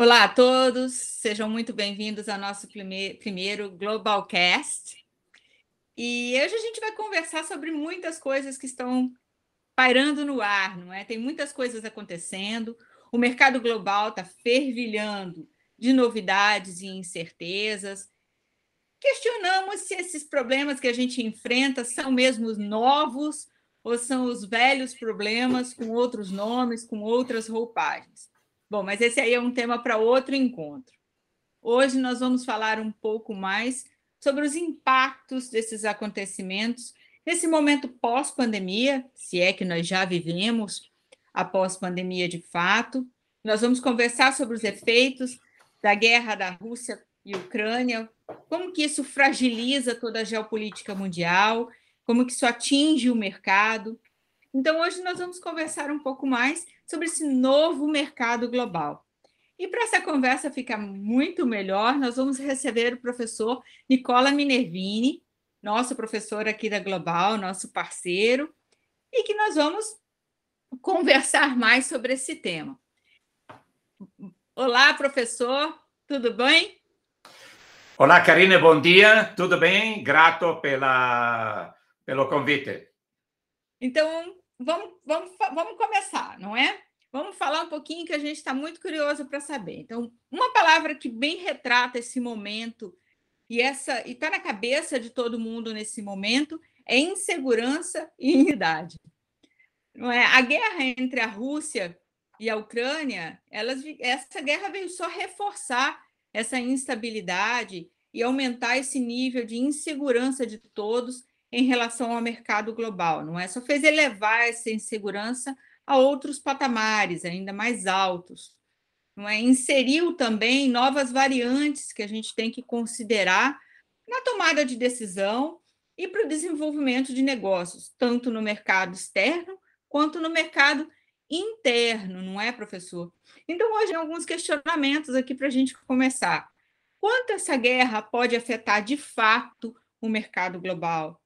Olá a todos, sejam muito bem-vindos ao nosso primeiro Globalcast. E hoje a gente vai conversar sobre muitas coisas que estão pairando no ar, não é? Tem muitas coisas acontecendo, o mercado global está fervilhando de novidades e incertezas. Questionamos se esses problemas que a gente enfrenta são mesmo novos ou são os velhos problemas com outros nomes, com outras roupagens. Bom, mas esse aí é um tema para outro encontro. Hoje nós vamos falar um pouco mais sobre os impactos desses acontecimentos nesse momento pós-pandemia, se é que nós já vivemos a pós-pandemia de fato. Nós vamos conversar sobre os efeitos da guerra da Rússia e Ucrânia, como que isso fragiliza toda a geopolítica mundial, como que isso atinge o mercado. Então, hoje nós vamos conversar um pouco mais sobre esse novo mercado global. E para essa conversa ficar muito melhor, nós vamos receber o professor Nicola Minervini, nosso professor aqui da Global, nosso parceiro, e que nós vamos conversar mais sobre esse tema. Olá, professor, tudo bem? Olá, Karine, bom dia, tudo bem? Grato pela, pelo convite. Então, vamos, vamos, vamos começar, não é? Vamos falar um pouquinho que a gente está muito curioso para saber. Então, uma palavra que bem retrata esse momento e essa e está na cabeça de todo mundo nesse momento é insegurança e unidade. Não é? A guerra entre a Rússia e a Ucrânia, elas, essa guerra veio só reforçar essa instabilidade e aumentar esse nível de insegurança de todos em relação ao mercado global, não é? Só fez elevar essa insegurança a outros patamares ainda mais altos. Não é? Inseriu também novas variantes que a gente tem que considerar na tomada de decisão e para o desenvolvimento de negócios, tanto no mercado externo quanto no mercado interno, não é, professor? Então, hoje, alguns questionamentos aqui para a gente começar. Quanto essa guerra pode afetar de fato o mercado global?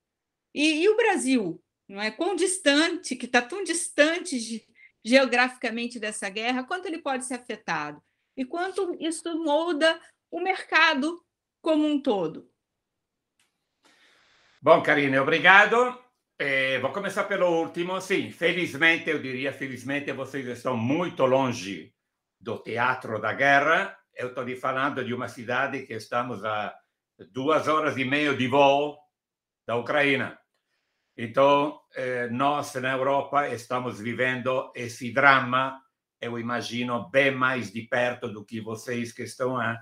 E, e o Brasil, não é? Quão distante, que está tão distante de, geograficamente dessa guerra, quanto ele pode ser afetado? E quanto isso molda o mercado como um todo? Bom, Karine, obrigado. Eh, vou começar pelo último. Sim, felizmente, eu diria, felizmente, vocês estão muito longe do teatro da guerra. Eu estou falando de uma cidade que estamos a duas horas e meia de voo da Ucrânia. Então, eh, nós na Europa estamos vivendo esse drama, eu imagino, bem mais de perto do que vocês que estão a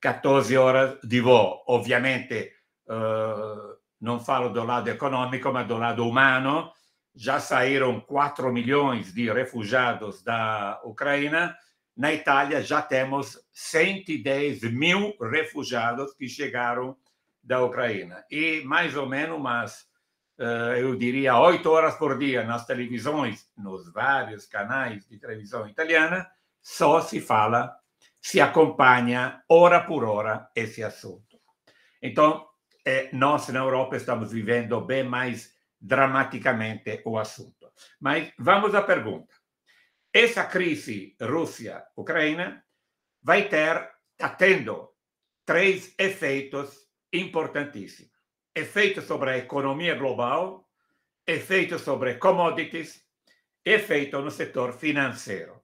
14 horas de voo. Obviamente, uh, não falo do lado econômico, mas do lado humano. Já saíram 4 milhões de refugiados da Ucrânia. Na Itália já temos 110 mil refugiados que chegaram da Ucrânia. E mais ou menos umas eu diria, oito horas por dia nas televisões, nos vários canais de televisão italiana, só se fala, se acompanha hora por hora esse assunto. Então, eh, nós na Europa estamos vivendo bem mais dramaticamente o assunto. Mas vamos à pergunta. Essa crise Rússia-Ucrânia vai ter, está tendo, três efeitos importantíssimos efeito sobre a economia global, efeito sobre commodities, efeito no setor financeiro.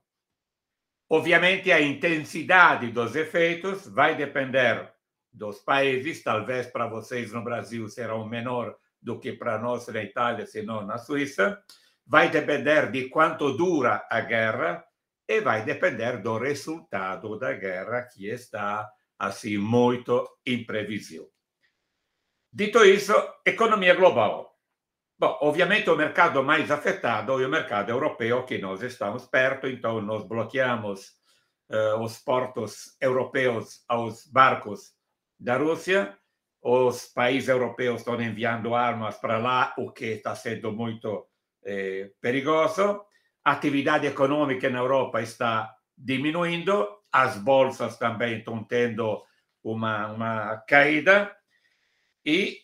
Obviamente, a intensidade dos efeitos vai depender dos países, talvez para vocês no Brasil será menor do que para nós na Itália, se não na Suíça, vai depender de quanto dura a guerra e vai depender do resultado da guerra, que está assim muito imprevisível. Dito isso, economia global. Bom, obviamente o mercado mais afetado é o mercado europeu, que nós estamos perto, então nós bloqueamos uh, os portos europeus aos barcos da Rússia, os países europeus estão enviando armas para lá, o que está sendo muito eh, perigoso. A atividade econômica na Europa está diminuindo, as bolsas também estão tendo uma, uma caída. E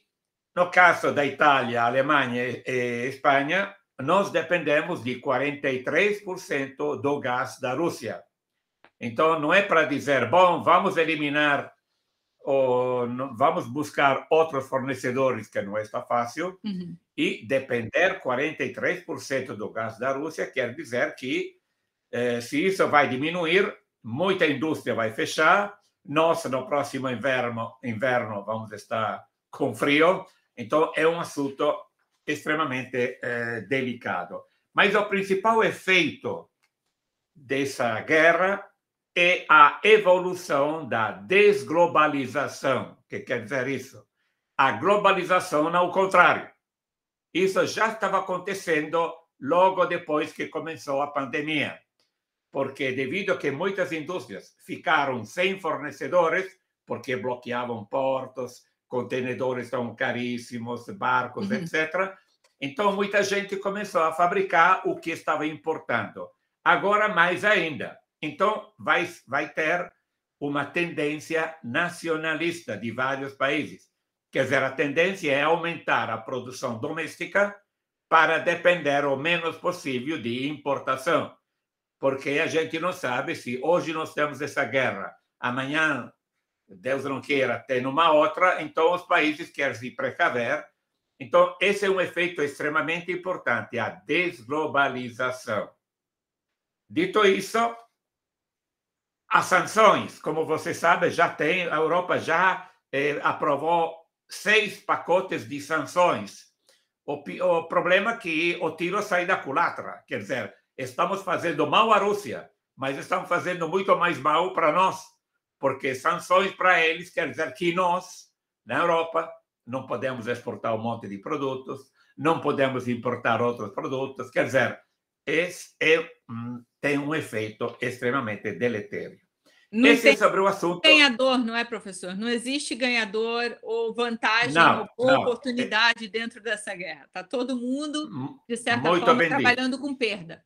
no caso da Itália, Alemanha e Espanha, nós dependemos de 43% do gás da Rússia. Então, não é para dizer, bom, vamos eliminar ou vamos buscar outros fornecedores, que não está fácil, uhum. e depender 43% do gás da Rússia quer dizer que, eh, se isso vai diminuir, muita indústria vai fechar, nós, no próximo inverno, inverno vamos estar com frio, então é um assunto extremamente eh, delicado. Mas o principal efeito dessa guerra é a evolução da desglobalização. O que quer dizer isso? A globalização ao contrário. Isso já estava acontecendo logo depois que começou a pandemia, porque devido a que muitas indústrias ficaram sem fornecedores, porque bloqueavam portos, contenedores estão caríssimos, barcos, uhum. etc. Então, muita gente começou a fabricar o que estava importando. Agora, mais ainda, então, vai, vai ter uma tendência nacionalista de vários países. Quer dizer, a tendência é aumentar a produção doméstica para depender o menos possível de importação. Porque a gente não sabe se hoje nós temos essa guerra, amanhã, Deus não queira, tem uma outra, então os países querem se precaver. Então, esse é um efeito extremamente importante, a desglobalização. Dito isso, as sanções, como você sabe, já tem, a Europa já eh, aprovou seis pacotes de sanções. O, o problema é que o tiro sai da culatra, quer dizer, estamos fazendo mal à Rússia, mas estamos fazendo muito mais mal para nós, porque sanções para eles quer dizer que nós, na Europa, não podemos exportar um monte de produtos, não podemos importar outros produtos, quer dizer, esse é, tem um efeito extremamente deletério. Não Esse é sobre o assunto. Ganhador, não é, professor? Não existe ganhador ou vantagem não, ou não. oportunidade dentro dessa guerra. Está todo mundo, de certa Muito forma, trabalhando com perda.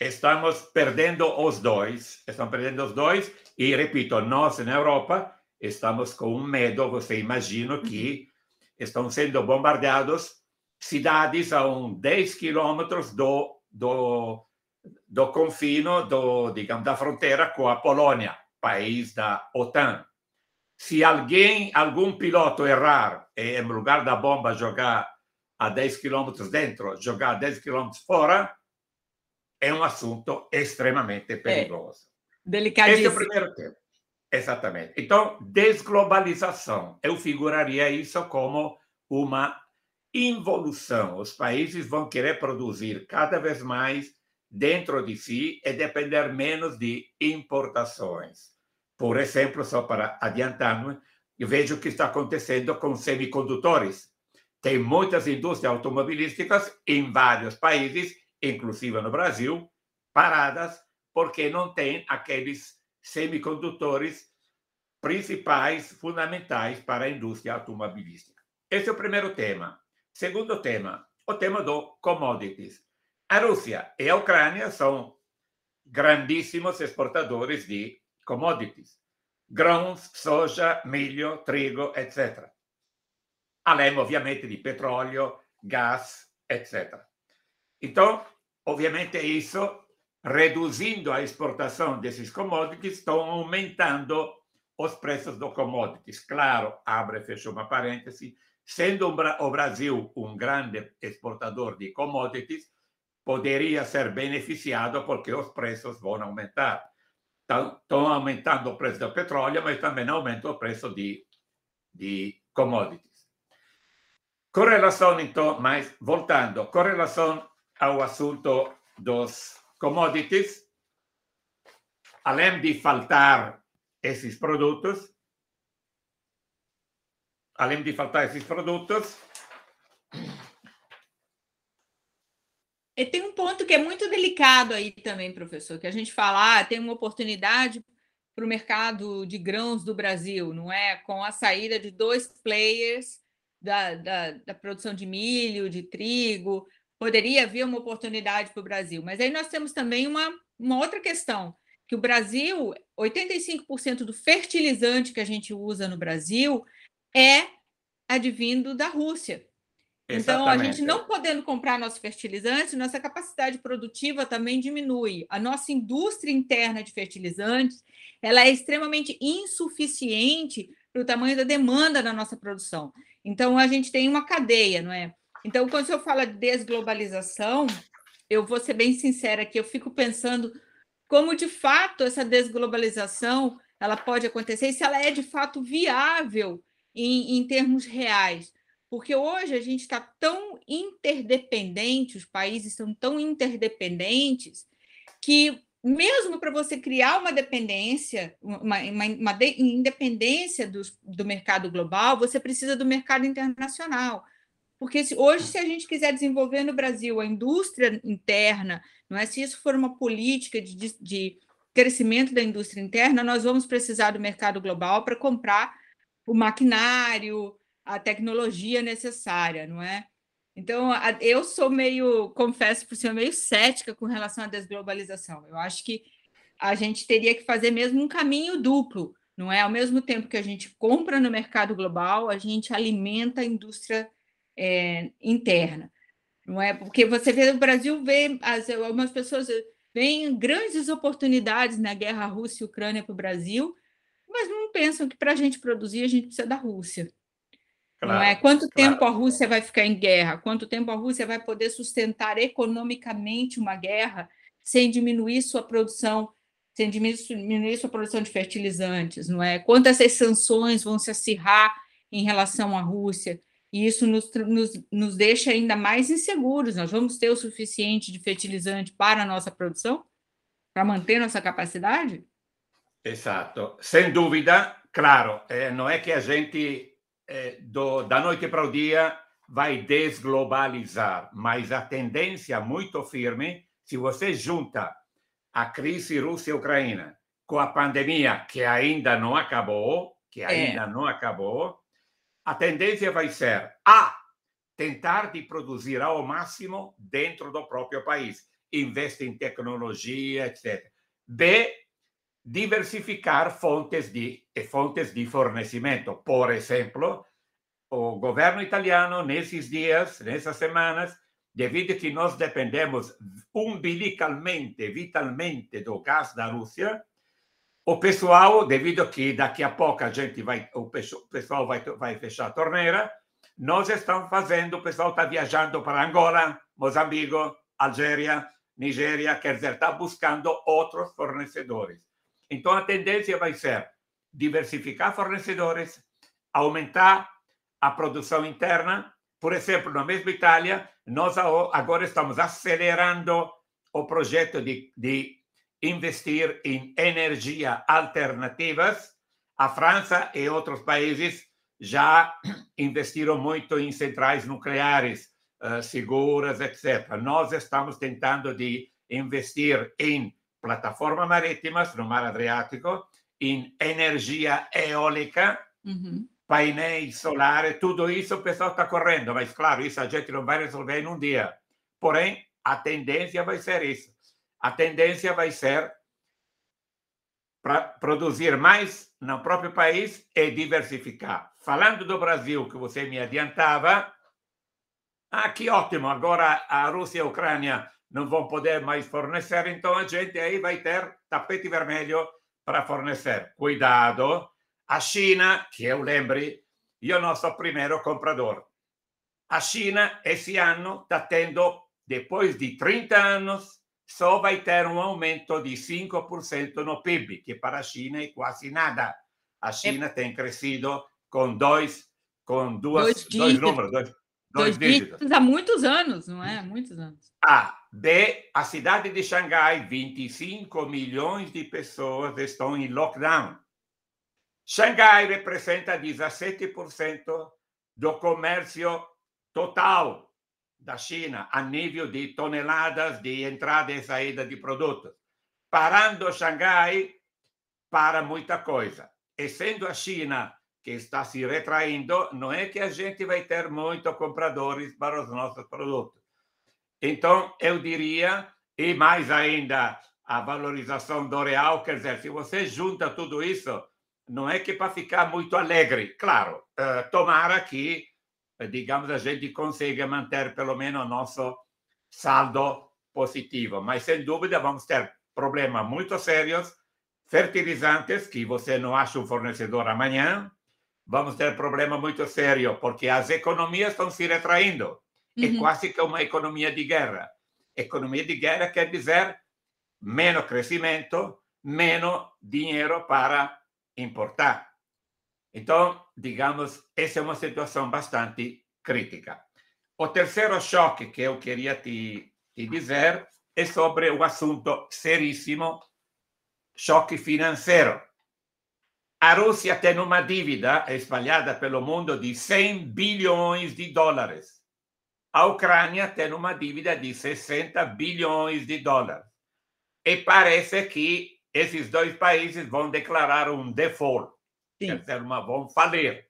Estamos perdendo os dois, estamos perdendo os dois, e repito, nós na Europa estamos com um medo, você imagina que uhum. estão sendo bombardeados cidades a um 10 quilômetros do do, do confino do, digamos, da fronteira com a Polônia, país da OTAN. Se alguém, algum piloto errar e, em lugar da bomba, jogar a 10 quilômetros dentro, jogar a 10 quilômetros fora, é um assunto extremamente perigoso. É, delicadíssimo. Esse é o primeiro tema. Exatamente. Então, desglobalização. Eu figuraria isso como uma involução. Os países vão querer produzir cada vez mais dentro de si e depender menos de importações. Por exemplo, só para adiantar, eu vejo o que está acontecendo com semicondutores. Tem muitas indústrias automobilísticas em vários países, inclusive no Brasil, paradas porque não tem aqueles semicondutores principais, fundamentais para a indústria automobilística. Esse é o primeiro tema. Segundo tema, o tema do commodities. A Rússia e a Ucrânia são grandíssimos exportadores de commodities. Grãos, soja, milho, trigo, etc. Além, obviamente, de petróleo, gás, etc. Então, obviamente, isso, reduzindo a exportação desses commodities, estão aumentando os preços dos commodities. Claro, abre e fecha uma parêntese, Sendo o Brasil um grande exportador de commodities, poderia ser beneficiado porque os preços vão aumentar. Estão aumentando o preço do petróleo, mas também aumenta o preço de, de commodities. Com relação, então, mas voltando, com relação ao assunto dos commodities, além de faltar esses produtos, além de faltar esses produtos. E tem um ponto que é muito delicado aí também, professor, que a gente fala, ah, tem uma oportunidade para o mercado de grãos do Brasil, não é? Com a saída de dois players da, da, da produção de milho, de trigo, poderia haver uma oportunidade para o Brasil. Mas aí nós temos também uma, uma outra questão, que o Brasil, 85% do fertilizante que a gente usa no Brasil é advindo da Rússia. Então, a gente não podendo comprar nossos fertilizantes, nossa capacidade produtiva também diminui. A nossa indústria interna de fertilizantes ela é extremamente insuficiente para o tamanho da demanda da nossa produção. Então, a gente tem uma cadeia, não é? Então, quando eu falo de desglobalização, eu vou ser bem sincera aqui, eu fico pensando como de fato essa desglobalização ela pode acontecer e se ela é de fato viável em, em termos reais. Porque hoje a gente está tão interdependente, os países estão tão interdependentes, que mesmo para você criar uma dependência, uma, uma, uma de, independência do, do mercado global, você precisa do mercado internacional. Porque se, hoje, se a gente quiser desenvolver no Brasil a indústria interna, não é? se isso for uma política de, de, de crescimento da indústria interna, nós vamos precisar do mercado global para comprar o maquinário, a tecnologia necessária, não é? Então, eu sou meio, confesso por ser meio cética com relação à desglobalização. Eu acho que a gente teria que fazer mesmo um caminho duplo, não é? Ao mesmo tempo que a gente compra no mercado global, a gente alimenta a indústria é, interna, não é? Porque você vê o Brasil vê as, algumas pessoas veem grandes oportunidades na guerra Rússia e Ucrânia para o Brasil, mas não pensam que para a gente produzir a gente precisa da Rússia. Claro, não é? Quanto claro. tempo a Rússia vai ficar em guerra? Quanto tempo a Rússia vai poder sustentar economicamente uma guerra sem diminuir sua produção, sem diminuir sua produção de fertilizantes, não é? Quantas essas sanções vão se acirrar em relação à Rússia? E isso nos, nos, nos deixa ainda mais inseguros. Nós vamos ter o suficiente de fertilizante para a nossa produção? Para manter nossa capacidade? Exato. Sem dúvida, claro, eh, não é que a gente eh, do, da noite para o dia vai desglobalizar, mas a tendência muito firme, se você junta a crise Rússia-Ucrânia com a pandemia, que ainda não acabou, que ainda é. não acabou, a tendência vai ser A, tentar de produzir ao máximo dentro do próprio país, investe em tecnologia, etc. B, diversificar fontes de, fontes de fornecimento. Por exemplo, o governo italiano, nesses dias, nessas semanas, devido que nós dependemos umbilicalmente, vitalmente do gás da Rússia, o pessoal, devido que daqui a pouco a gente vai, o pessoal vai, vai fechar a torneira, nós estamos fazendo, o pessoal está viajando para Angola, Moçambique, Algéria, Nigéria, quer dizer, está buscando outros fornecedores. Então, a tendência vai ser diversificar fornecedores, aumentar a produção interna. Por exemplo, na mesma Itália, nós agora estamos acelerando o projeto de, de investir em energia alternativas. A França e outros países já investiram muito em centrais nucleares uh, seguras, etc. Nós estamos tentando de investir em plataformas marítimas no Mar Adriático, em energia eólica, uhum. painéis solares, tudo isso o pessoal está correndo, mas claro, isso a gente não vai resolver em um dia. Porém, a tendência vai ser isso. A tendência vai ser para produzir mais no próprio país e diversificar. Falando do Brasil, que você me adiantava, ah, que ótimo, agora a Rússia e a Ucrânia não vão poder mais fornecer, então a gente aí vai ter tapete vermelho para fornecer. Cuidado, a China, que eu lembre, sou o primeiro comprador. A China, esse ano, está tendo, depois de 30 anos, só vai ter um aumento de 5% no PIB, que para a China é quase nada. A China é... tem crescido com dois, com duas, dois, dois números, dois, dois, dois dígitos. dígitos. Há muitos anos, não é? Há muitos anos. A. B. A cidade de Xangai, 25 milhões de pessoas estão em lockdown. Xangai representa 17% do comércio total da China a nível de toneladas de entrada e saída de produtos. Parando Xangai, para muita coisa. E sendo a China que está se retraindo, não é que a gente vai ter muito compradores para os nossos produtos. Então, eu diria, e mais ainda, a valorização do real, quer dizer, se você junta tudo isso, não é que para ficar muito alegre. Claro, uh, tomara que digamos, a gente consegue manter pelo menos o nosso saldo positivo. Mas, sem dúvida, vamos ter problemas muito sérios, fertilizantes, que você não acha um fornecedor amanhã. Vamos ter problema muito sério, porque as economias estão se retraindo. Uhum. É quase que uma economia de guerra. Economia de guerra quer dizer menos crescimento, menos dinheiro para importar. Então, digamos, essa é uma situação bastante crítica. O terceiro choque que eu queria te, te dizer é sobre o assunto seríssimo, choque financeiro. A Rússia tem uma dívida espalhada pelo mundo de 100 bilhões de dólares. A Ucrânia tem uma dívida de 60 bilhões de dólares. E parece que esses dois países vão declarar um default, Dizer, uma, vão falir.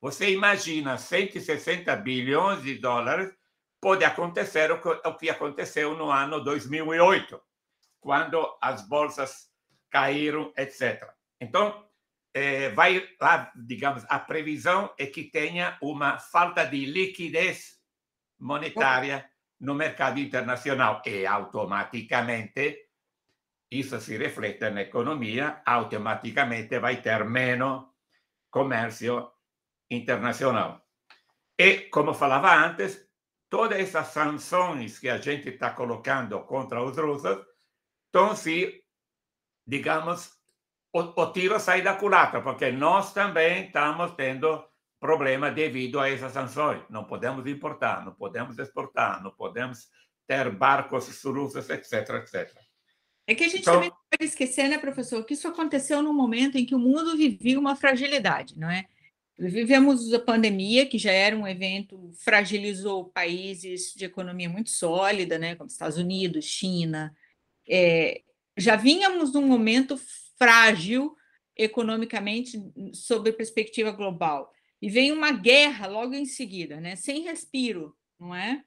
Você imagina 160 bilhões de dólares, pode acontecer o que, o que aconteceu no ano 2008, quando as bolsas caíram, etc. Então, eh, vai lá, digamos, a previsão é que tenha uma falta de liquidez monetária no mercado internacional e automaticamente isso se reflete na economia, automaticamente vai ter menos comércio internacional. E, como falava antes, todas essas sanções que a gente está colocando contra os russos estão se, digamos, o, o tiro sai da culatra, porque nós também estamos tendo problema devido a essas sanções. Não podemos importar, não podemos exportar, não podemos ter barcos russos, etc, etc. É que a gente então, também não pode esquecer, né, professor, que isso aconteceu num momento em que o mundo vivia uma fragilidade, não é? Vivemos a pandemia, que já era um evento, fragilizou países de economia muito sólida, né, como Estados Unidos, China. É, já vínhamos num momento frágil economicamente sob perspectiva global. E vem uma guerra logo em seguida, né, sem respiro, não é?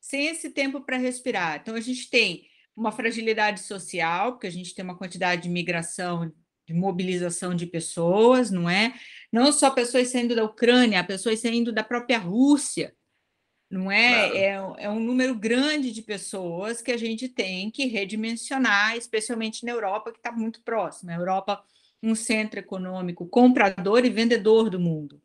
Sem esse tempo para respirar. Então, a gente tem uma fragilidade social, porque a gente tem uma quantidade de migração, de mobilização de pessoas, não é? Não só pessoas saindo da Ucrânia, pessoas saindo da própria Rússia, não é? Claro. É, é um número grande de pessoas que a gente tem que redimensionar, especialmente na Europa, que está muito próxima. A Europa, um centro econômico comprador e vendedor do mundo.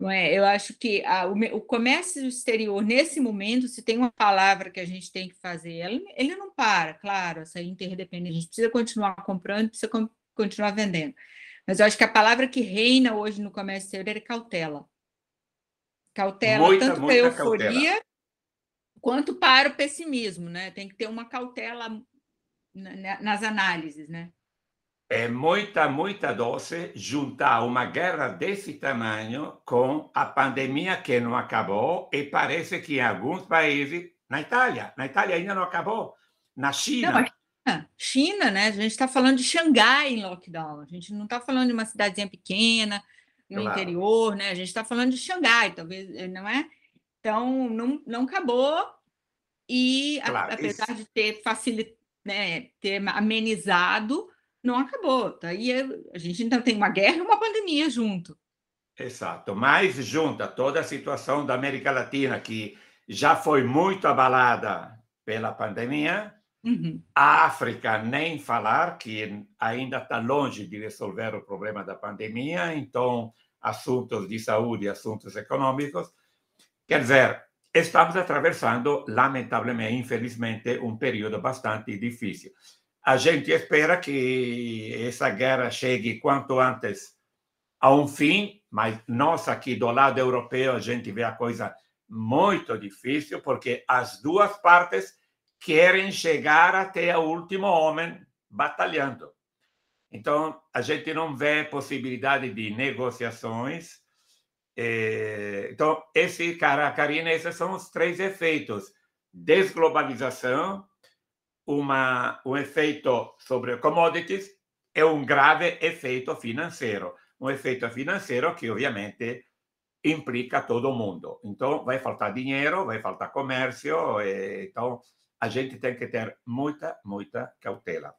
Não é? Eu acho que a, o, o, comércio exterior, nesse momento, se tem uma palavra que a gente tem que fazer, ele, ele não para, claro, essa interdependência. A gente precisa continuar comprando, precisa com, continuar vendendo. Mas eu acho que a palavra que reina hoje no comércio exterior é cautela. Cautela, muita, tanto para a euforia cautela. quanto para o pessimismo, né? Tem que ter uma cautela nas análises, né? É muita, muita doce juntar uma guerra desse tamanho com a pandemia que não acabou e parece que em alguns países, na Itália, na Itália ainda não acabou, na China. Não, China, China, né? A gente está falando de Xangai em lockdown, a gente não está falando de uma cidadezinha pequena no claro. interior, né? A gente está falando de Xangai, talvez, não é? Então, não, não acabou e claro, apesar isso. de ter facilitado, né, ter amenizado, não acabou. Tá? a gente ainda tem uma guerra e uma pandemia junto. Exato, mas junta toda a situação da América Latina, que já foi muito abalada pela pandemia, uhum. a África, nem falar, que ainda está longe de resolver o problema da pandemia, então, assuntos de saúde, assuntos econômicos. Quer dizer, estamos atravessando, lamentavelmente, infelizmente, um período bastante difícil a gente espera que essa guerra chegue quanto antes a um fim, mas nós aqui do lado europeu a gente vê a coisa muito difícil, porque as duas partes querem chegar até o último homem batalhando. Então, a gente não vê possibilidade de negociações. Então, esse, cara, Karina, esses são os três efeitos: desglobalização, uma, um efeito sobre commodities e um grave efeito financeiro. Um efeito financeiro que, obviamente, implica todo mundo. Então, vai faltar dinheiro, vai faltar comércio, e, então a gente tem que ter muita, muita cautela.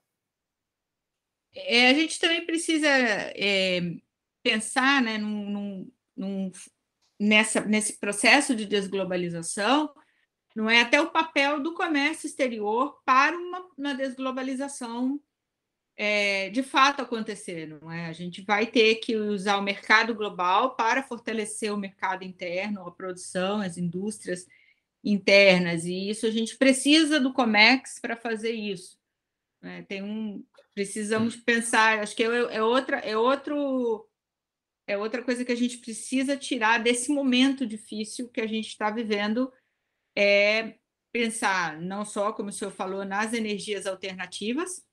É, a gente também precisa é, pensar né, num, num, nessa, nesse processo de desglobalização, não é até o papel do comércio exterior para uma, uma desglobalização é, de fato acontecer, não é? A gente vai ter que usar o mercado global para fortalecer o mercado interno, a produção, as indústrias internas, e isso a gente precisa do Comex para fazer isso. Né? Tem um, precisamos pensar, acho que é, é, outra, é outro, é outra coisa que a gente precisa tirar desse momento difícil que a gente está vivendo, é pensar não só, como o senhor falou, nas energias alternativas,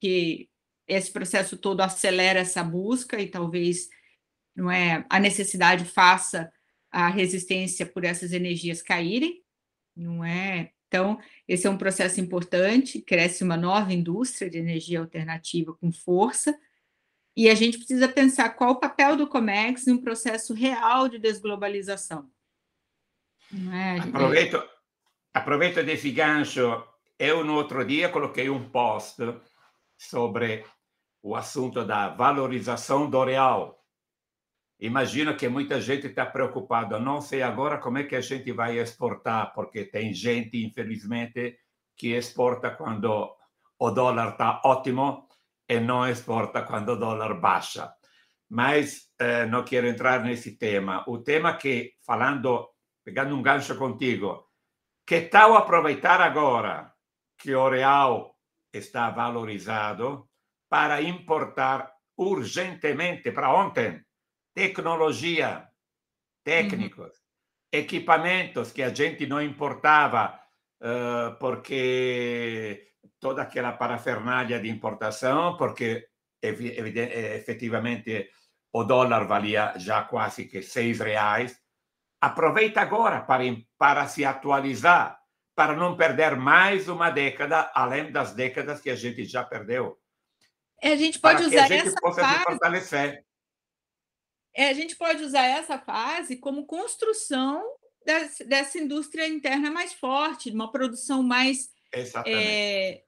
que esse processo todo acelera essa busca e talvez não é a necessidade faça a resistência por essas energias caírem, não é? Então, esse é um processo importante, cresce uma nova indústria de energia alternativa com força, e a gente precisa pensar qual o papel do Comex num processo real de desglobalização. É, aproveito, aproveito gancho. Eu, no outro dia, coloquei um post sobre o assunto da valorização do real. Imagino que muita gente está preocupada. Não sei agora como é que a gente vai exportar, porque tem gente, infelizmente, que exporta quando o dólar está ótimo e não exporta quando o dólar baixa. Mas eh, não quero entrar nesse tema. O tema que, falando, pegando um gancho contigo, que tal aproveitar agora que o real está valorizado para importar urgentemente para ontem tecnologia, técnicos, uhum. equipamentos que a gente não importava uh, porque toda aquela parafernália de importação, porque efetivamente o dólar valia já quase que seis reais. Aproveita agora para, para se atualizar para não perder mais uma década, além das décadas que a gente já perdeu. É, a gente pode usar essa fase. É, a gente pode usar essa fase como construção dessa, dessa indústria interna mais forte, uma produção mais é,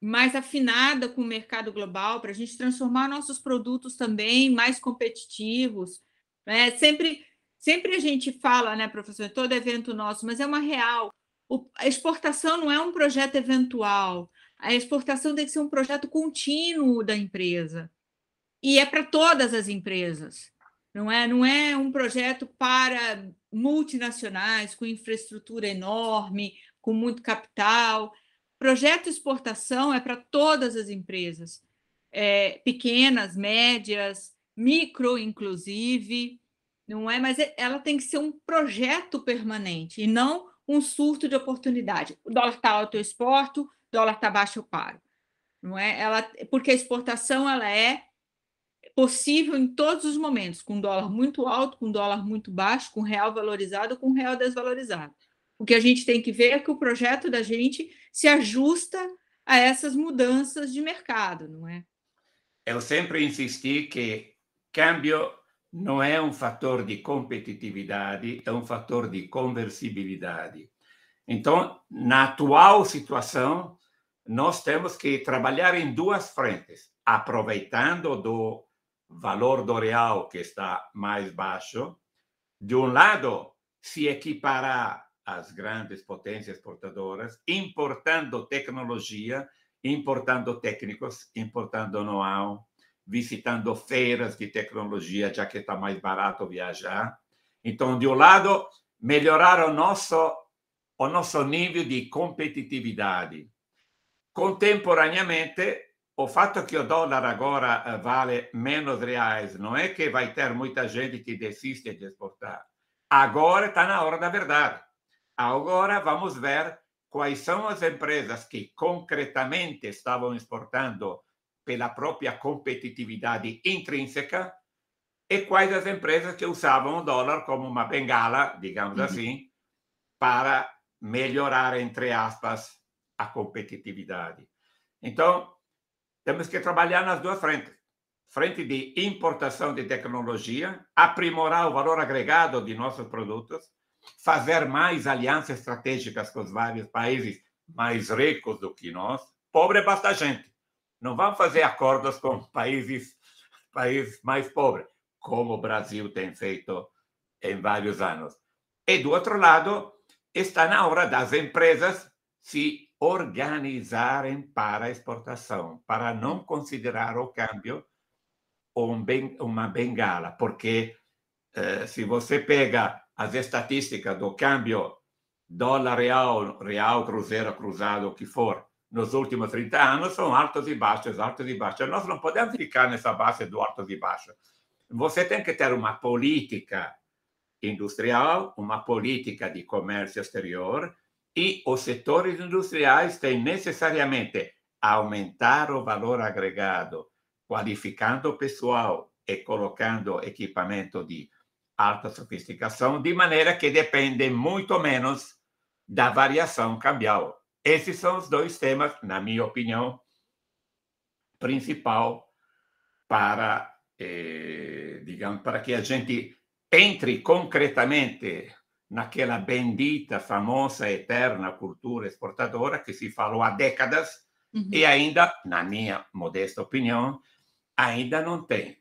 mais afinada com o mercado global, para a gente transformar nossos produtos também mais competitivos. Né? Sempre, sempre a gente fala, né, professor, todo evento nosso, mas é uma real o, a exportação não é um projeto eventual. A exportação tem que ser um projeto contínuo da empresa. E é para todas as empresas. Não é, não é um projeto para multinacionais com infraestrutura enorme, com muito capital. Projeto exportação é para todas as empresas, é, pequenas, médias, micro, inclusive, não é? Mas é, ela tem que ser um projeto permanente e não um surto de oportunidade. O dólar está alto, eu exporto, o dólar está baixo, eu paro. Não é? Ela, porque a exportação ela é possível em todos os momentos, com dólar muito alto, com dólar muito baixo, com real valorizado, com real desvalorizado. O que a gente tem que ver é que o projeto da gente se ajusta a essas mudanças de mercado, não é? Eu sempre insisti que câmbio não é um fator de competitividade, é um fator de conversibilidade. Então, na atual situação, nós temos que trabalhar em duas frentes, aproveitando do valor do real que está mais baixo. De um lado, se equiparar às grandes potências exportadoras, importando tecnologia, importando técnicos, importando know-how, visitando feiras de tecnologia, já que está mais barato viajar. Então, de um lado, melhorar o nosso, o nosso nível de competitividade. Contemporaneamente, o fato que o dólar agora eh, vale menos reais não é que vai ter muita gente que desiste de exportar. Agora está na hora da verdade. Agora vamos ver quais são as empresas que concretamente estavam exportando pela própria competitividade intrínseca e quais as empresas que usavam o dólar como uma bengala, digamos uhum. assim, para melhorar, entre aspas, a competitividade. Então, temos que trabalhar nas duas frentes. Frente de importação de tecnologia, aprimorar o valor agregado de nossos produtos, fazer mais alianças estratégicas com os vários países mais ricos do que nós. Pobre basta gente. Não vamos fazer acordos com países, países mais pobres, como o Brasil tem feito em vários anos. E do outro lado, está na hora das empresas se organizarem para exportação, para não considerar o câmbio um uma bengala, porque eh, se você pega as estatísticas do câmbio dólar real, real, cruzeiro, cruzado, o que for, nos últimos 30 anos, são altos e baixos, altos e baixos. Nós não podemos ficar nessa base do altos e baixos. Você tem que ter uma política industrial, uma política de comércio exterior, e os setores industriais têm necessariamente aumentar o valor agregado, qualificando o pessoal e colocando equipamento de alta sofisticação, de maneira que depende muito menos da variação cambial. Esses são os dois temas, na minha opinião, principal para, eh, digamos, para que a gente entre concretamente naquela bendita, famosa, eterna cultura exportadora que se falou há décadas uhum. e ainda, na minha modesta opinião, ainda não tem.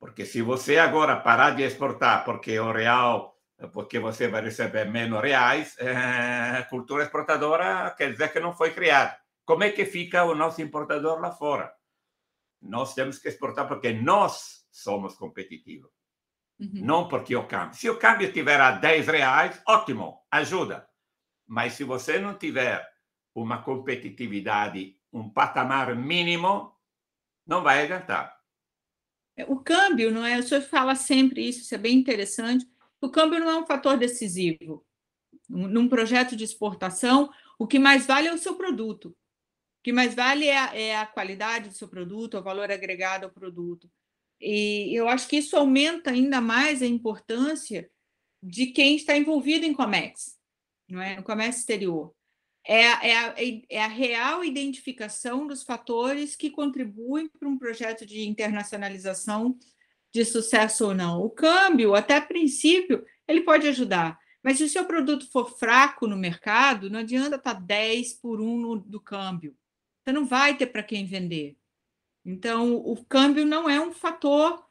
Porque se você agora parar de exportar porque o real, porque você vai receber menos reais, é, cultura exportadora quer dizer que não foi criada. Como é que fica o nosso importador lá fora? Nós temos que exportar porque nós somos competitivos. Uhum. Não porque o câmbio. Se o câmbio estiver a 10 reais, ótimo, ajuda. Mas se você não tiver uma competitividade, um patamar mínimo, não vai adiantar. É, o câmbio, não é? O senhor fala sempre isso, isso é bem interessante. O câmbio não é um fator decisivo. Num projeto de exportação, o que mais vale é o seu produto. O que mais vale é a, é a qualidade do seu produto, o valor agregado ao produto. E eu acho que isso aumenta ainda mais a importância de quem está envolvido em Comex, não é? no comércio exterior. É, é, a, é a real identificação dos fatores que contribuem para um projeto de internacionalização de sucesso ou não. O câmbio, até princípio, ele pode ajudar, mas se o seu produto for fraco no mercado, não adianta estar 10 por 1 no, do câmbio. Você não vai ter para quem vender. Então, o câmbio não é um fator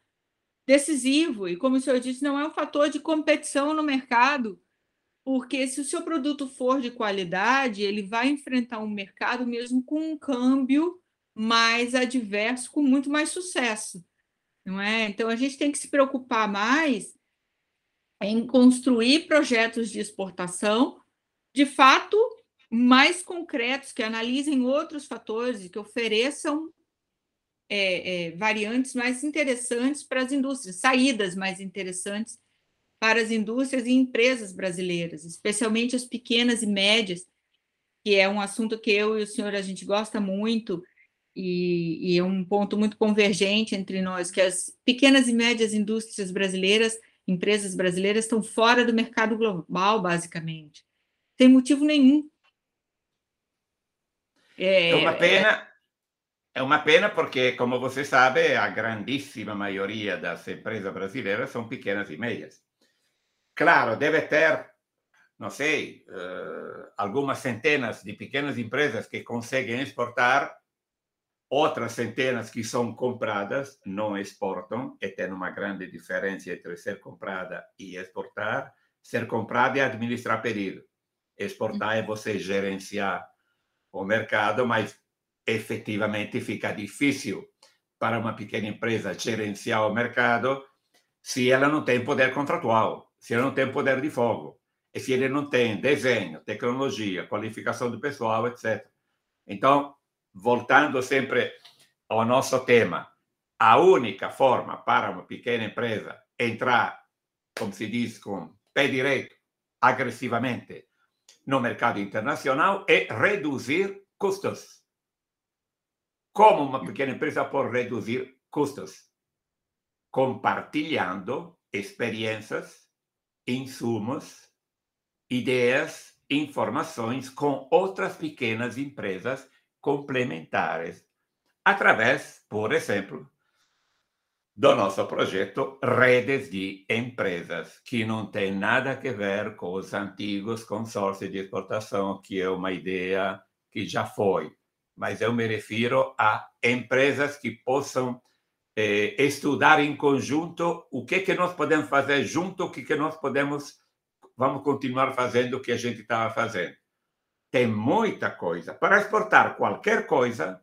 decisivo, e como o senhor disse, não é um fator de competição no mercado, porque se o seu produto for de qualidade, ele vai enfrentar um mercado mesmo com um câmbio mais adverso, com muito mais sucesso, não é? Então, a gente tem que se preocupar mais em construir projetos de exportação, de fato, mais concretos, que analisem outros fatores e que ofereçam é, é, variantes mais interessantes para as indústrias, saídas mais interessantes para as indústrias e empresas brasileiras, especialmente as pequenas e médias, que é um assunto que eu e o senhor a gente gosta muito e, e é um ponto muito convergente entre nós, que as pequenas e médias indústrias brasileiras, empresas brasileiras, estão fora do mercado global, basicamente, sem motivo nenhum. É, é uma pena, é uma pena porque, como você sabe, a grandíssima maioria das empresas brasileiras são pequenas e médias. Claro, deve ter, não sei, uh, algumas centenas de pequenas empresas que conseguem exportar, outras centenas que são compradas, não exportam, e tem uma grande diferença entre ser comprada e exportar. Ser comprada é administrar pedido. Exportar é você gerenciar o mercado, mas efetivamente fica difícil para uma pequena empresa gerenciar o mercado se ela não tem poder contratual, se ela não tem poder de fogo, e se ele não tem desenho, tecnologia, qualificação do pessoal, etc. Então, voltando sempre ao nosso tema, a única forma para uma pequena empresa entrar, como se diz, com pé direito, agressivamente no mercado internacional é reduzir custos. Como uma pequena empresa pode reduzir custos? Compartilhando experiências, insumos, ideias, informações com outras pequenas empresas complementares, através, por exemplo, do nosso projeto Redes de Empresas, que não tem nada a ver com os antigos consórcios de exportação, que é uma ideia que já foi mas eu me refiro a empresas que possam é, estudar em conjunto o que que nós podemos fazer junto, o que que nós podemos vamos continuar fazendo o que a gente estava fazendo. Tem muita coisa para exportar qualquer coisa,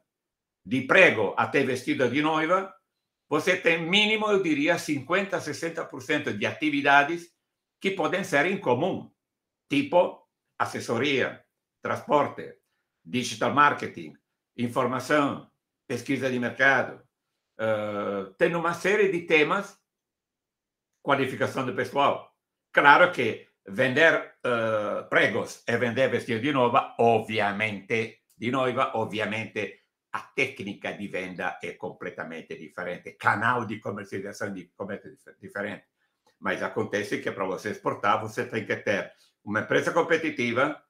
de prego até vestido de noiva. Você tem mínimo, eu diria, 50, 60% de atividades que podem ser em comum, tipo assessoria, transporte, digital marketing, informação, pesquisa de mercado, uh, tem uma série de temas, qualificação do pessoal. Claro que vender uh, pregos e vender vestido de noiva, obviamente, di noiva, ovviamente a tecnica di venda è completamente differente, canal di comercialização é completamente diferente. Mas acontece que para você exportar, você tem que ter uma empresa competitiva,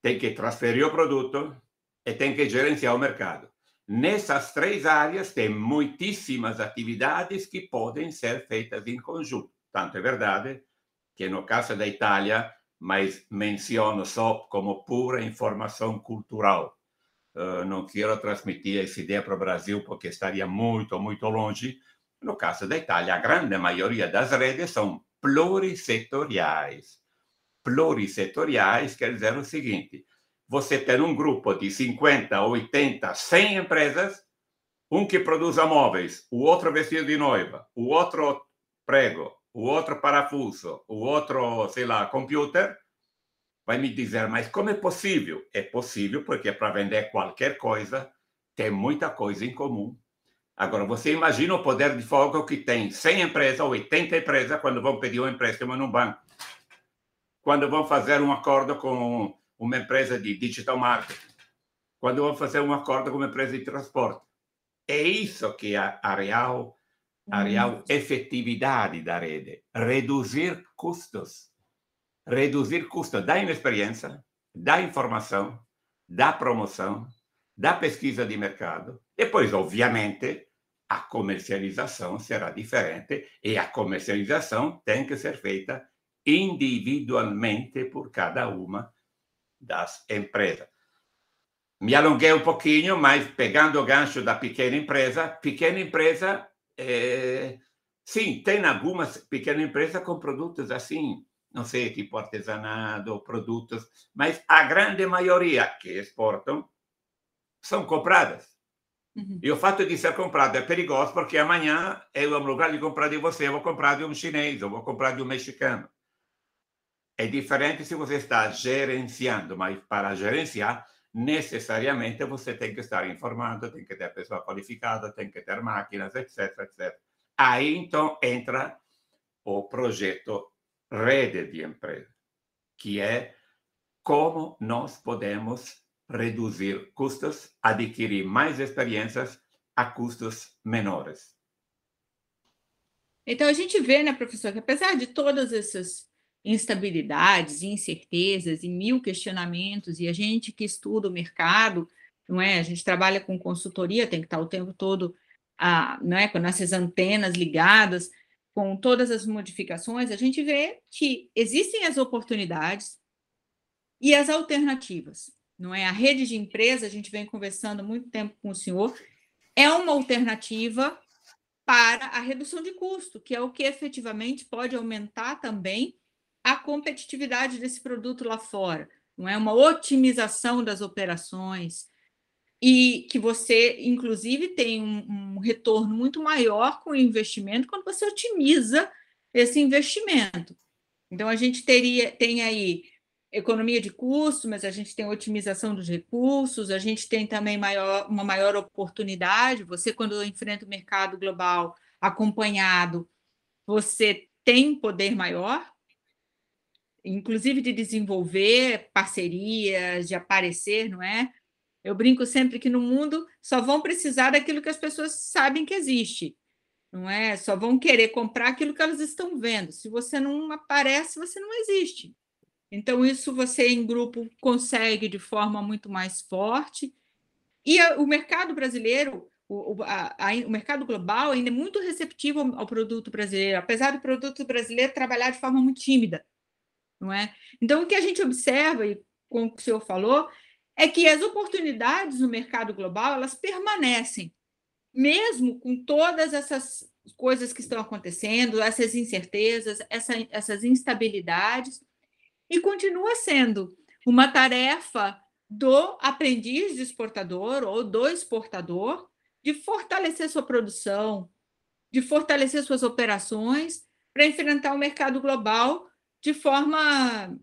tem que transferir o produto e tem que gerenciar o mercado. Nessas três áreas, tem muitíssimas atividades que podem ser feitas em conjunto. Tanto é verdade que no caso da Itália, mas menciono só como pura informação cultural. Uh, não quero transmitir essa ideia para o Brasil porque estaria muito, muito longe. No caso da Itália, a grande maioria das redes são plurissetoriais. Plurissetoriais quer dizer o seguinte: você tem um grupo de 50, 80, 100 empresas, um que produza móveis, o outro vestido de noiva, o outro prego, o outro parafuso, o outro, sei lá, computer, vai me dizer, mas como é possível? É possível porque para vender qualquer coisa tem muita coisa em comum. Agora, você imagina o poder de fogo que tem 100 empresas ou 80 empresas quando vão pedir um empréstimo num banco. Quando vão fazer um acordo com uma empresa de digital marketing, quando vão fazer um acordo com uma empresa de transporte. É isso que é a real, a real efetividade da rede. Reduzir custos. Reduzir custos da inexperiência, da informação, da promoção, da pesquisa de mercado. Depois, obviamente, a comercialização será diferente e a comercialização tem que ser feita individualmente por cada uma das empresas. Me alonguei um pouquinho, mas pegando o gancho da pequena empresa, pequena empresa, é, sim, tem algumas pequenas empresas com produtos assim, não sei, tipo artesanato, produtos, mas a grande maioria que exportam são compradas. Uhum. E o fato de ser comprado é perigoso porque amanhã, eu, no lugar de comprar de você, eu vou comprar de um chinês, eu vou comprar de um mexicano. É diferente se você está gerenciando, mas para gerenciar, necessariamente você tem que estar informado, tem que ter pessoa qualificada, tem que ter máquinas, etc, etc. Aí, então, entra o projeto Rede de Empresa, que é como nós podemos reduzir custos, adquirir mais experiências a custos menores. Então, a gente vê, né, professor, que apesar de todas essas instabilidades, incertezas e mil questionamentos, e a gente que estuda o mercado, não é? A gente trabalha com consultoria, tem que estar o tempo todo a, não é? com nossas antenas ligadas, com todas as modificações, a gente vê que existem as oportunidades e as alternativas, não é? A rede de empresa, a gente vem conversando muito tempo com o senhor, é uma alternativa para a redução de custo, que é o que efetivamente pode aumentar também a competitividade desse produto lá fora, não é uma otimização das operações e que você, inclusive, tem um, um retorno muito maior com o investimento quando você otimiza esse investimento. Então, a gente teria, tem aí economia de custo, mas a gente tem otimização dos recursos, a gente tem também maior, uma maior oportunidade. Você, quando enfrenta o mercado global acompanhado, você tem poder maior, inclusive de desenvolver parcerias, de aparecer, não é? Eu brinco sempre que no mundo só vão precisar daquilo que as pessoas sabem que existe, não é? Só vão querer comprar aquilo que elas estão vendo. Se você não aparece, você não existe. Então, isso você em grupo consegue de forma muito mais forte. E o mercado brasileiro, o, a, a, o mercado global ainda é muito receptivo ao, ao produto brasileiro, apesar do produto brasileiro trabalhar de forma muito tímida não é? Então, o que a gente observa, e com o que o senhor falou, é que as oportunidades no mercado global elas permanecem, mesmo com todas essas coisas que estão acontecendo, essas incertezas, essa, essas instabilidades, e continua sendo uma tarefa do aprendiz de exportador ou do exportador de fortalecer sua produção, de fortalecer suas operações para enfrentar o mercado global de forma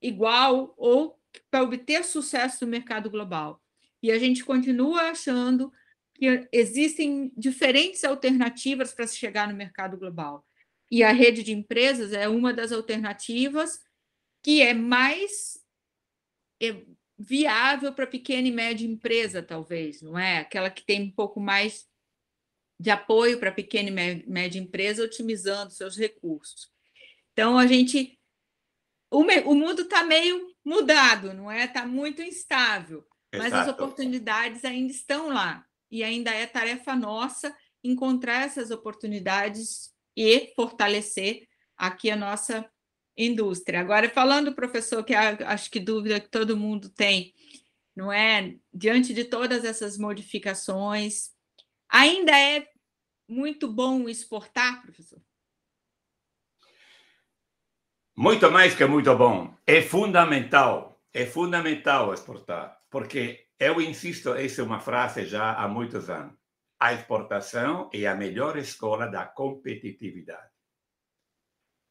igual ou para obter sucesso no mercado global. E a gente continua achando que existem diferentes alternativas para se chegar no mercado global. E a rede de empresas é uma das alternativas que é mais é, viável para pequena e média empresa, talvez, não é? Aquela que tem um pouco mais de apoio para pequena e média empresa, otimizando seus recursos. Então, a gente. O, o mundo está meio mudado, não é? Está muito instável, Exato. mas as oportunidades ainda estão lá. E ainda é tarefa nossa encontrar essas oportunidades e fortalecer aqui a nossa indústria. Agora, falando, professor, que acho que dúvida que todo mundo tem, não é? Diante de todas essas modificações, ainda é muito bom exportar, professor? Muito mais que muito bom. É fundamental, é fundamental exportar, porque eu insisto, essa é uma frase já há muitos anos. A exportação é a melhor escola da competitividade.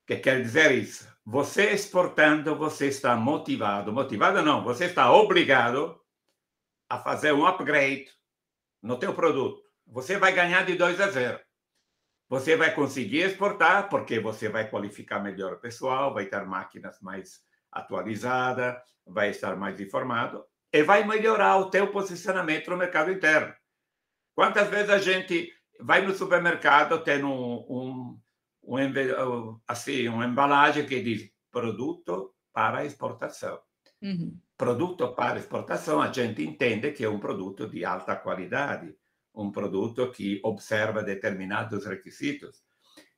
O que quer dizer isso? Você exportando, você está motivado, motivado não, você está obrigado a fazer um upgrade no teu produto. Você vai ganhar de 2 a 0. Você vai conseguir exportar porque você vai qualificar melhor o pessoal, vai ter máquinas mais atualizadas, vai estar mais informado e vai melhorar o teu posicionamento no mercado interno. Quantas vezes a gente vai no supermercado tem um, um, um assim uma embalagem que diz produto para exportação. Uhum. Produto para exportação a gente entende que é um produto de alta qualidade um produto que observa determinados requisitos.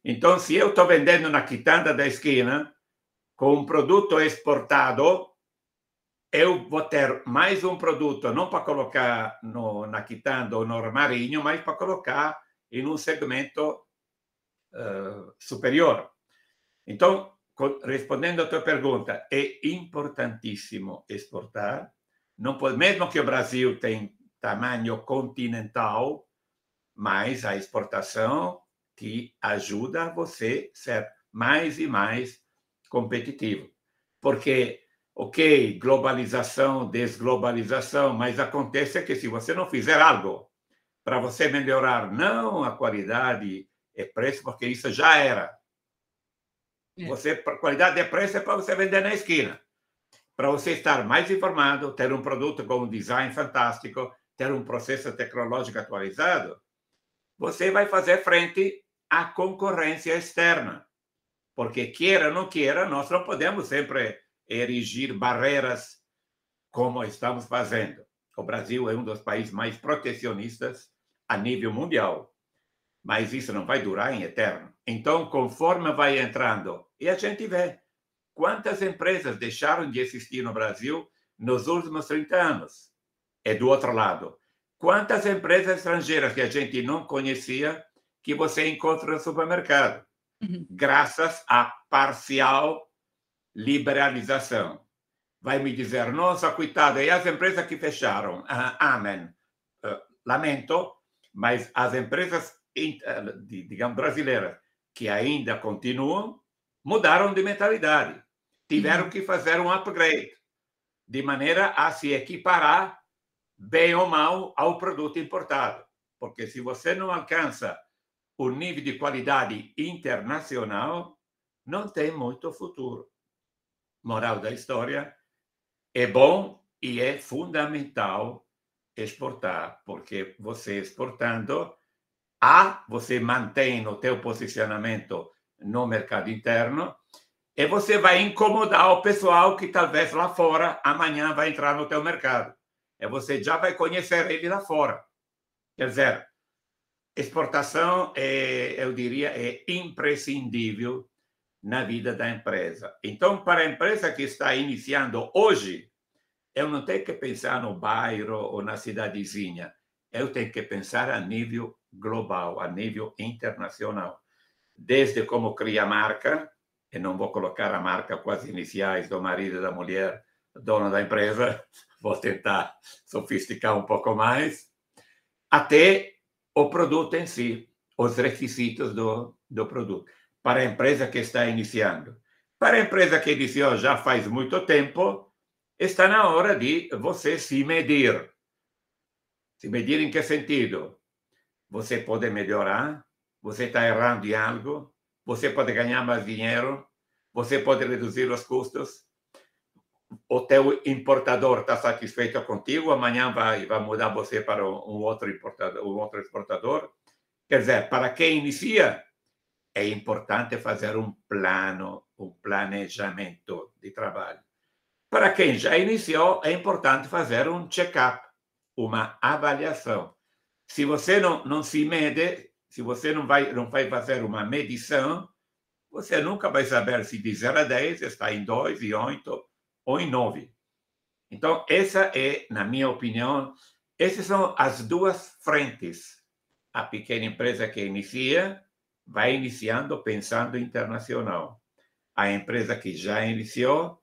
Então, se eu estou vendendo na quitanda da esquina com um produto exportado, eu vou ter mais um produto, não para colocar no, na quitanda ou no armarinho, mas para colocar em um segmento uh, superior. Então, respondendo à tua pergunta, é importantíssimo exportar. Não pode, mesmo que o Brasil tenha tamanho continental, mas a exportação que ajuda você ser mais e mais competitivo. Porque, ok, globalização, desglobalização, mas acontece que se você não fizer algo para você melhorar não a qualidade e preço, porque isso já era. É. Você, qualidade de preço é para você vender na esquina. Para você estar mais informado, ter um produto com um design fantástico, ter um processo tecnológico atualizado, você vai fazer frente à concorrência externa. Porque, queira ou não queira, nós não podemos sempre erigir barreiras como estamos fazendo. O Brasil é um dos países mais protecionistas a nível mundial. Mas isso não vai durar em eterno. Então, conforme vai entrando, e a gente vê quantas empresas deixaram de existir no Brasil nos últimos 30 anos é do outro lado. Quantas empresas estrangeiras que a gente não conhecia que você encontra no supermercado, uhum. graças à parcial liberalização. Vai me dizer, nossa, coitada, e as empresas que fecharam? Ah, amém. Uh, lamento, mas as empresas, digamos, brasileiras que ainda continuam, mudaram de mentalidade. Tiveram uhum. que fazer um upgrade, de maneira a se equiparar bem ou mal, ao produto importado. Porque se você não alcança o nível de qualidade internacional, não tem muito futuro. Moral da história, é bom e é fundamental exportar, porque você exportando, A, você mantém o teu posicionamento no mercado interno e você vai incomodar o pessoal que talvez lá fora amanhã vai entrar no teu mercado é você já vai conhecer ele lá fora. Quer dizer, exportação, é, eu diria, é imprescindível na vida da empresa. Então, para a empresa que está iniciando hoje, eu não tenho que pensar no bairro ou na cidadezinha. eu tenho que pensar a nível global, a nível internacional. Desde como criar marca, e não vou colocar a marca com as iniciais do marido e da mulher, dono da empresa, vou tentar sofisticar um pouco mais, até o produto em si, os requisitos do, do produto, para a empresa que está iniciando. Para a empresa que iniciou já faz muito tempo, está na hora de você se medir. Se medir em que sentido? Você pode melhorar, você está errando em algo, você pode ganhar mais dinheiro, você pode reduzir os custos. O teu importador está satisfeito contigo, amanhã vai, vai mudar você para um outro importador, um outro exportador. Quer dizer, para quem inicia, é importante fazer um plano, um planejamento de trabalho. Para quem já iniciou, é importante fazer um check-up, uma avaliação. Se você não, não se mede, se você não vai, não vai fazer uma medição, você nunca vai saber se de 0 a 10 está em 2, em 8 ou em 9. Então, essa é, na minha opinião, essas são as duas frentes. A pequena empresa que inicia vai iniciando pensando internacional. A empresa que já iniciou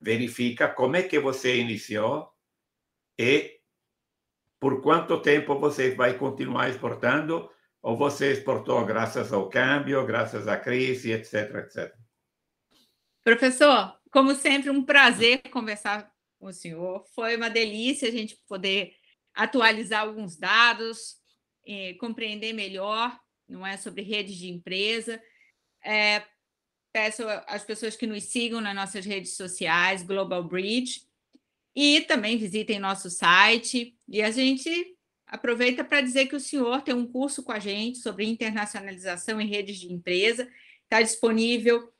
verifica como é que você iniciou e por quanto tempo você vai continuar exportando ou você exportou graças ao câmbio, graças à crise, etc, etc. Professor, como sempre, um prazer conversar com o senhor. Foi uma delícia a gente poder atualizar alguns dados, eh, compreender melhor, não é, sobre redes de empresa. É, peço às pessoas que nos sigam nas nossas redes sociais, Global Bridge, e também visitem nosso site. E a gente aproveita para dizer que o senhor tem um curso com a gente sobre internacionalização em redes de empresa, está disponível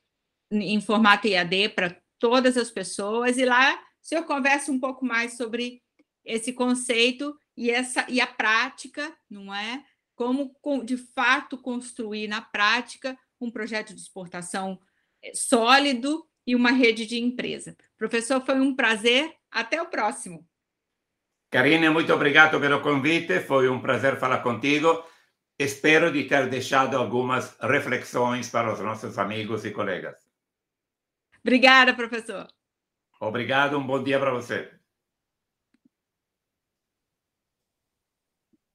em formato IAD para todas as pessoas, e lá o senhor conversa um pouco mais sobre esse conceito e, essa, e a prática, não é? Como, de fato, construir na prática um projeto de exportação eh, sólido e uma rede de empresa. Professor, foi um prazer. Até o próximo. Karine, muito obrigado pelo convite, foi um prazer falar contigo. Espero de ter deixado algumas reflexões para os nossos amigos e colegas. Obrigada, professor. Obrigado, um bom dia para você.